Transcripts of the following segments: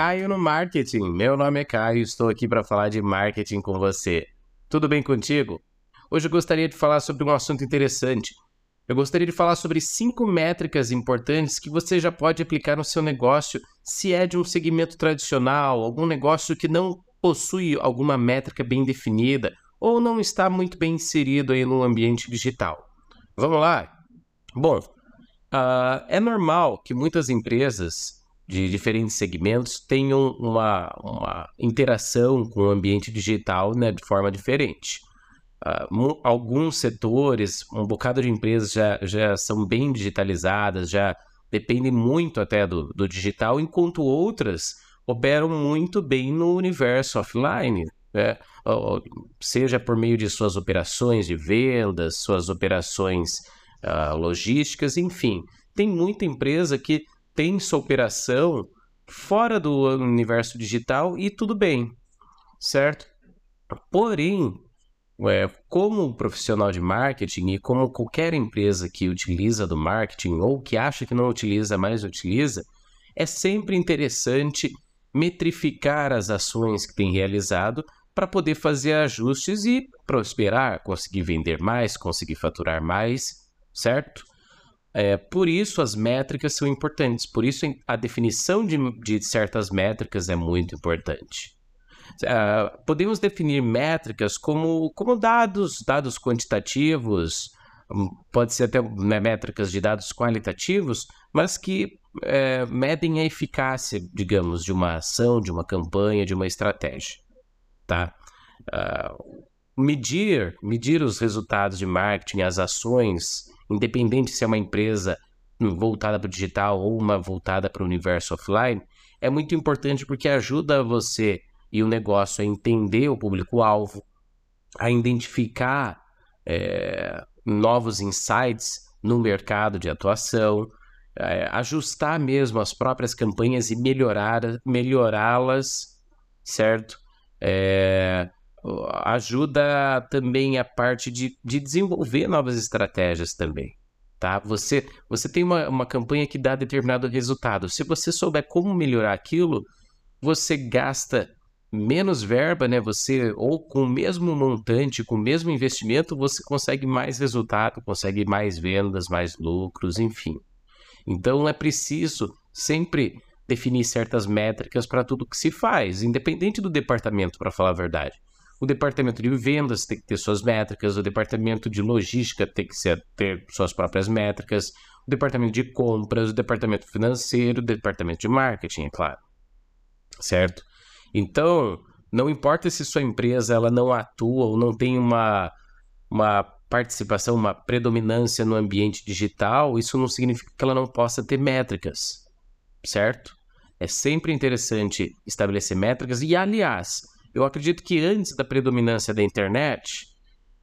Caio no Marketing. Meu nome é Caio e estou aqui para falar de marketing com você. Tudo bem contigo? Hoje eu gostaria de falar sobre um assunto interessante. Eu gostaria de falar sobre cinco métricas importantes que você já pode aplicar no seu negócio, se é de um segmento tradicional, algum negócio que não possui alguma métrica bem definida ou não está muito bem inserido aí no ambiente digital. Vamos lá? Bom, uh, é normal que muitas empresas de diferentes segmentos tenham uma, uma interação com o ambiente digital né, de forma diferente. Uh, alguns setores, um bocado de empresas já, já são bem digitalizadas, já dependem muito até do, do digital, enquanto outras operam muito bem no universo offline, né? seja por meio de suas operações de vendas, suas operações uh, logísticas, enfim. Tem muita empresa que tem sua operação fora do universo digital e tudo bem, certo? Porém, é, como profissional de marketing e como qualquer empresa que utiliza do marketing ou que acha que não utiliza, mas utiliza, é sempre interessante metrificar as ações que tem realizado para poder fazer ajustes e prosperar, conseguir vender mais, conseguir faturar mais, certo? É, por isso as métricas são importantes, por isso a definição de, de certas métricas é muito importante. Uh, podemos definir métricas como, como dados, dados quantitativos, hum, pode ser até né, métricas de dados qualitativos, mas que é, medem a eficácia, digamos, de uma ação, de uma campanha, de uma estratégia. Tá? Uh, medir, medir os resultados de marketing, as ações independente se é uma empresa voltada para o digital ou uma voltada para o universo offline, é muito importante porque ajuda você e o negócio a entender o público-alvo, a identificar é, novos insights no mercado de atuação, é, ajustar mesmo as próprias campanhas e melhorar, melhorá-las, certo? É, ajuda também a parte de, de desenvolver novas estratégias também. Tá? Você, você tem uma, uma campanha que dá determinado resultado. Se você souber como melhorar aquilo, você gasta menos verba, né? Você ou com o mesmo montante, com o mesmo investimento, você consegue mais resultado, consegue mais vendas, mais lucros, enfim. Então é preciso sempre definir certas métricas para tudo que se faz, independente do departamento, para falar a verdade. O departamento de vendas tem que ter suas métricas, o departamento de logística tem que ser, ter suas próprias métricas, o departamento de compras, o departamento financeiro, o departamento de marketing, é claro. Certo? Então, não importa se sua empresa ela não atua ou não tem uma, uma participação, uma predominância no ambiente digital, isso não significa que ela não possa ter métricas, certo? É sempre interessante estabelecer métricas e, aliás, eu acredito que antes da predominância da internet,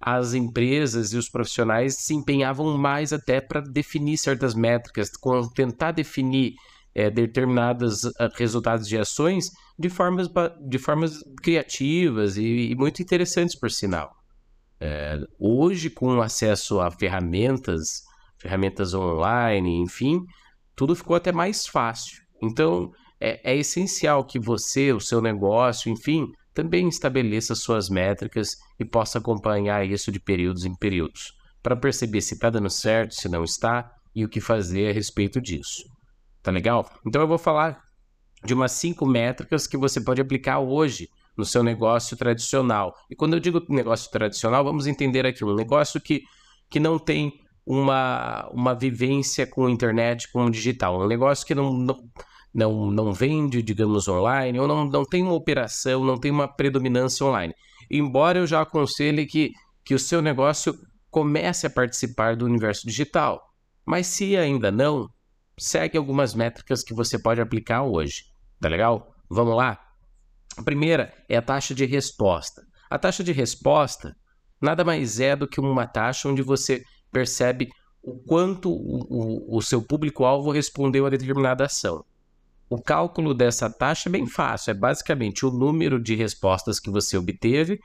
as empresas e os profissionais se empenhavam mais até para definir certas métricas, tentar definir é, determinados ah, resultados de ações de formas, de formas criativas e, e muito interessantes, por sinal. É, hoje, com acesso a ferramentas, ferramentas online, enfim, tudo ficou até mais fácil. Então, é, é essencial que você, o seu negócio, enfim, também estabeleça suas métricas e possa acompanhar isso de períodos em períodos, para perceber se está dando certo, se não está e o que fazer a respeito disso. Tá legal? Então eu vou falar de umas cinco métricas que você pode aplicar hoje no seu negócio tradicional. E quando eu digo negócio tradicional, vamos entender aqui um negócio que, que não tem uma, uma vivência com internet, com digital. Um negócio que não, não não, não vende, digamos, online, ou não, não tem uma operação, não tem uma predominância online. Embora eu já aconselhe que, que o seu negócio comece a participar do universo digital. Mas se ainda não, segue algumas métricas que você pode aplicar hoje. Tá legal? Vamos lá? A primeira é a taxa de resposta. A taxa de resposta nada mais é do que uma taxa onde você percebe o quanto o, o, o seu público-alvo respondeu a determinada ação. O cálculo dessa taxa é bem fácil, é basicamente o número de respostas que você obteve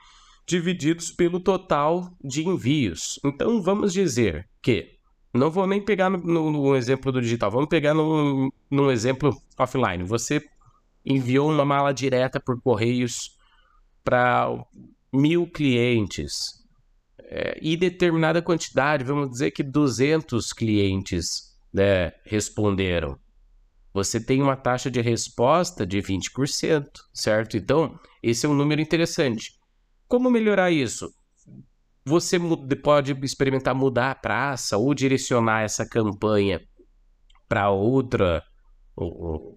divididos pelo total de envios. Então vamos dizer que não vou nem pegar no, no, no exemplo do digital, vamos pegar no, no exemplo offline. Você enviou uma mala direta por correios para mil clientes é, e determinada quantidade, vamos dizer que 200 clientes né, responderam. Você tem uma taxa de resposta de 20%, certo? Então, esse é um número interessante. Como melhorar isso? Você pode experimentar mudar a praça ou direcionar essa campanha para outra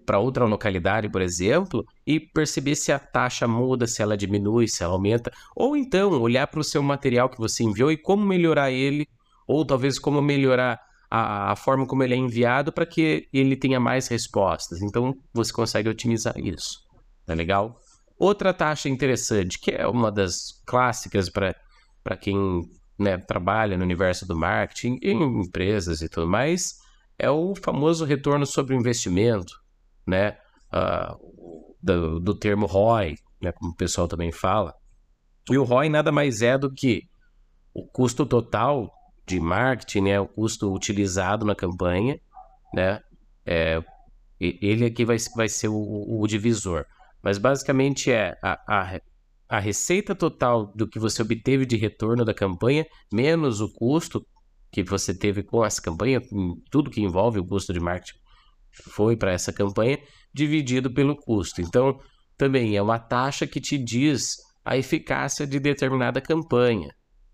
para outra localidade, por exemplo, e perceber se a taxa muda, se ela diminui, se ela aumenta, ou então olhar para o seu material que você enviou e como melhorar ele, ou talvez como melhorar a, a forma como ele é enviado para que ele tenha mais respostas. Então você consegue otimizar isso. Tá legal? Outra taxa interessante, que é uma das clássicas para quem né, trabalha no universo do marketing, em empresas e tudo mais, é o famoso retorno sobre o investimento, né? Uh, do, do, termo ROI, né, como o pessoal também fala. E o ROI nada mais é do que o custo total de marketing, né, o custo utilizado na campanha, né? É, ele aqui vai, vai ser o, o divisor. Mas basicamente é a, a, a receita total do que você obteve de retorno da campanha, menos o custo que você teve com essa campanha, tudo que envolve o custo de marketing foi para essa campanha, dividido pelo custo. Então, também é uma taxa que te diz a eficácia de determinada campanha,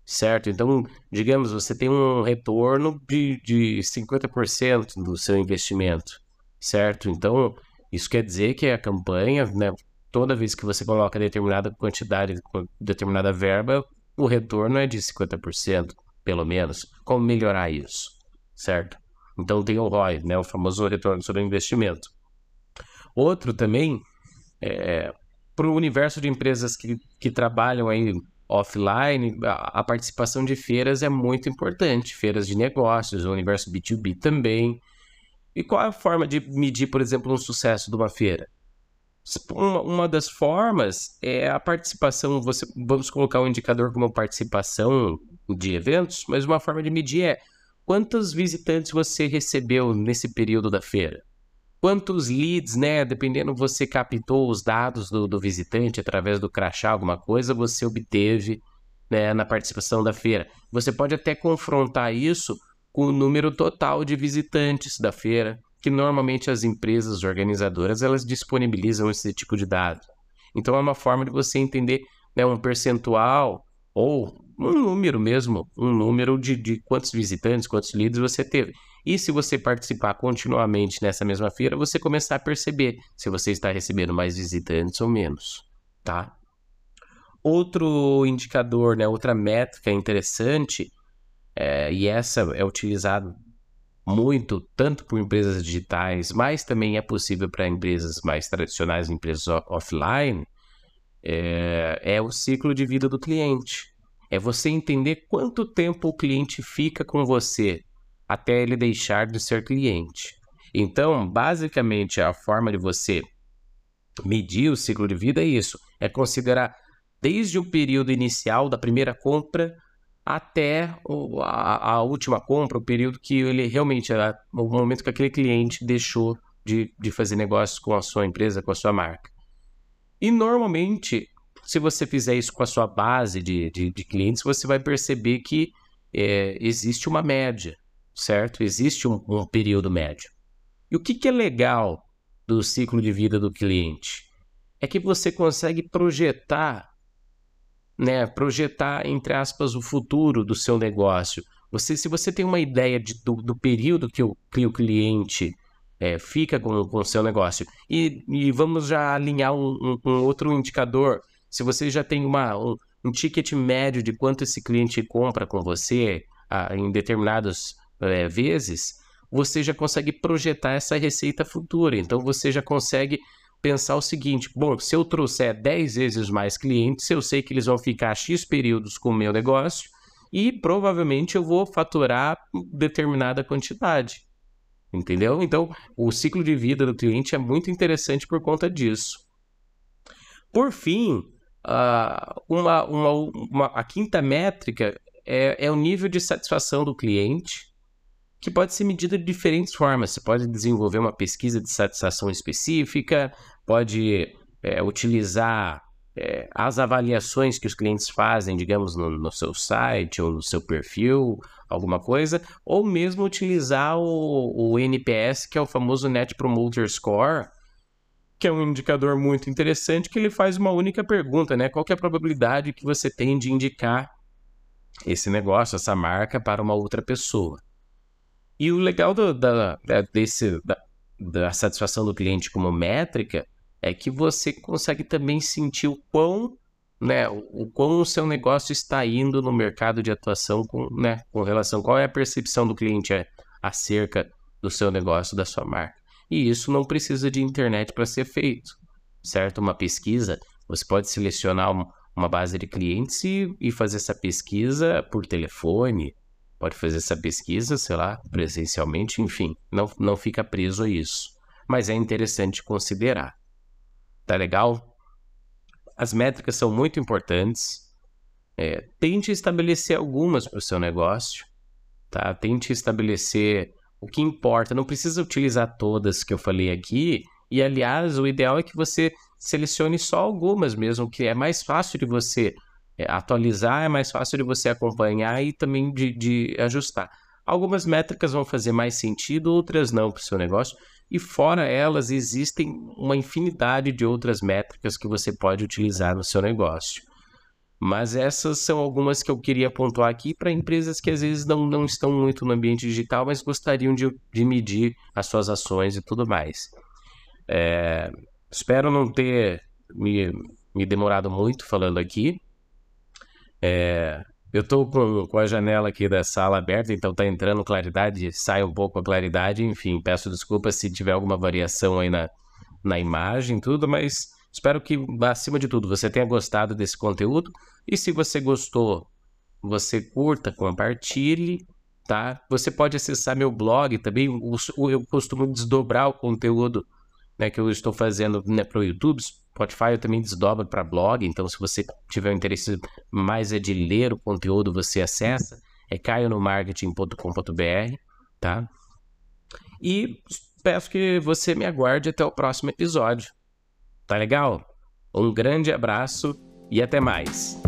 certo? Então, digamos, você tem um retorno de, de 50% do seu investimento, certo? Então, isso quer dizer que a campanha, né, toda vez que você coloca determinada quantidade, determinada verba, o retorno é de 50% pelo menos, como melhorar isso, certo? Então tem o ROI, né, o famoso retorno sobre investimento. Outro também, é, para o universo de empresas que, que trabalham aí offline, a, participação de feiras é muito importante, feiras de negócios, o universo B2B também. E qual é a forma de medir, por exemplo, um sucesso de uma feira? Uma, uma das formas é a participação, você, vamos colocar um indicador como participação de eventos, mas uma forma de medir é quantos visitantes você recebeu nesse período da feira. Quantos leads, né? Dependendo, você captou os dados do, do visitante através do crachá, alguma coisa, você obteve né, na participação da feira. Você pode até confrontar isso com o número total de visitantes da feira, que normalmente as empresas organizadoras elas disponibilizam esse tipo de dado. Então é uma forma de você entender né, um percentual ou um número mesmo, um número de, de quantos visitantes, quantos leads você teve. E se você participar continuamente nessa mesma feira, você começar a perceber se você está recebendo mais visitantes ou menos, tá? Outro indicador, né, outra métrica interessante, é, e essa é utilizada muito tanto por empresas digitais, mas também é possível para empresas mais tradicionais, empresas offline, é, é o ciclo de vida do cliente. É você entender quanto tempo o cliente fica com você até ele deixar de ser cliente. Então, basicamente, a forma de você medir o ciclo de vida é isso: é considerar desde o período inicial da primeira compra até a, a última compra, o período que ele realmente o momento que aquele cliente deixou de, de fazer negócios com a sua empresa, com a sua marca. E normalmente se você fizer isso com a sua base de, de, de clientes, você vai perceber que é, existe uma média, certo? Existe um, um período médio. E o que, que é legal do ciclo de vida do cliente? É que você consegue projetar, né? Projetar, entre aspas, o futuro do seu negócio. Você, se você tem uma ideia de, do, do período que o, que o cliente é, fica com, o seu negócio, e, e vamos já alinhar um, um, um outro indicador se você já tem uma, um, um ticket médio de quanto esse cliente compra com você ah, em determinadas é, vezes, você já consegue projetar essa receita futura. Então você já consegue pensar o seguinte: bom, se eu trouxer 10 vezes mais clientes, eu sei que eles vão ficar X períodos com o meu negócio e provavelmente eu vou faturar determinada quantidade. Entendeu? Então, o ciclo de vida do cliente é muito interessante por conta disso. Por fim, Uh, uma, uma, uma, a quinta métrica é, é o nível de satisfação do cliente, que pode ser medida de diferentes formas. Você pode desenvolver uma pesquisa de satisfação específica pode é, utilizar é, as avaliações que os clientes fazem, digamos, no, no, seu site ou no seu perfil, alguma coisa, ou mesmo utilizar o, o NPS, que é o famoso Net Promoter Score, que é um indicador muito interessante, que ele faz uma única pergunta, né? Qual é a probabilidade que você tem de indicar esse negócio, essa marca para uma outra pessoa? E o legal do, da, desse, da, da satisfação do cliente como métrica é que você consegue também sentir o quão, né, o quão o seu negócio está indo no mercado de atuação com, né, com relação qual é a percepção do cliente acerca do seu negócio, da sua marca. E isso não precisa de internet para ser feito, certo? Uma pesquisa, você pode selecionar uma base de clientes e, e fazer essa pesquisa por telefone, pode fazer essa pesquisa, sei lá, presencialmente, enfim, não, não fica preso a isso. Mas é interessante considerar. Tá legal? As métricas são muito importantes. É, tente estabelecer algumas para o seu negócio, tá? Tente estabelecer o que importa. Não precisa utilizar todas que eu falei aqui. E aliás, o ideal é que você selecione só algumas mesmo, que é mais fácil de você atualizar, é mais fácil de você acompanhar e também de, de ajustar. Algumas métricas vão fazer mais sentido, outras não para o seu negócio. E fora elas, existem uma infinidade de outras métricas que você pode utilizar no seu negócio. Mas essas são algumas que eu queria pontuar aqui para empresas que às vezes não, não estão muito no ambiente digital, mas gostariam de, de medir as suas ações e tudo mais. É, espero não ter me, me demorado muito falando aqui. É, eu estou com, a janela aqui da sala aberta, então está entrando claridade, sai um pouco a claridade, enfim, peço desculpas se tiver alguma variação aí na, na imagem, tudo, mas espero que, acima de tudo, você tenha gostado desse conteúdo. E se você gostou, você curta, compartilhe, tá? Você pode acessar meu blog também, eu costumo desdobrar o conteúdo né, que eu estou fazendo né, para o YouTube, Spotify eu também desdobro para blog, então se você tiver um interesse mais é de ler o conteúdo, você acessa, é caionomarketing.com.br, tá? E peço que você me aguarde até o próximo episódio. Tá legal? Um grande abraço e até mais.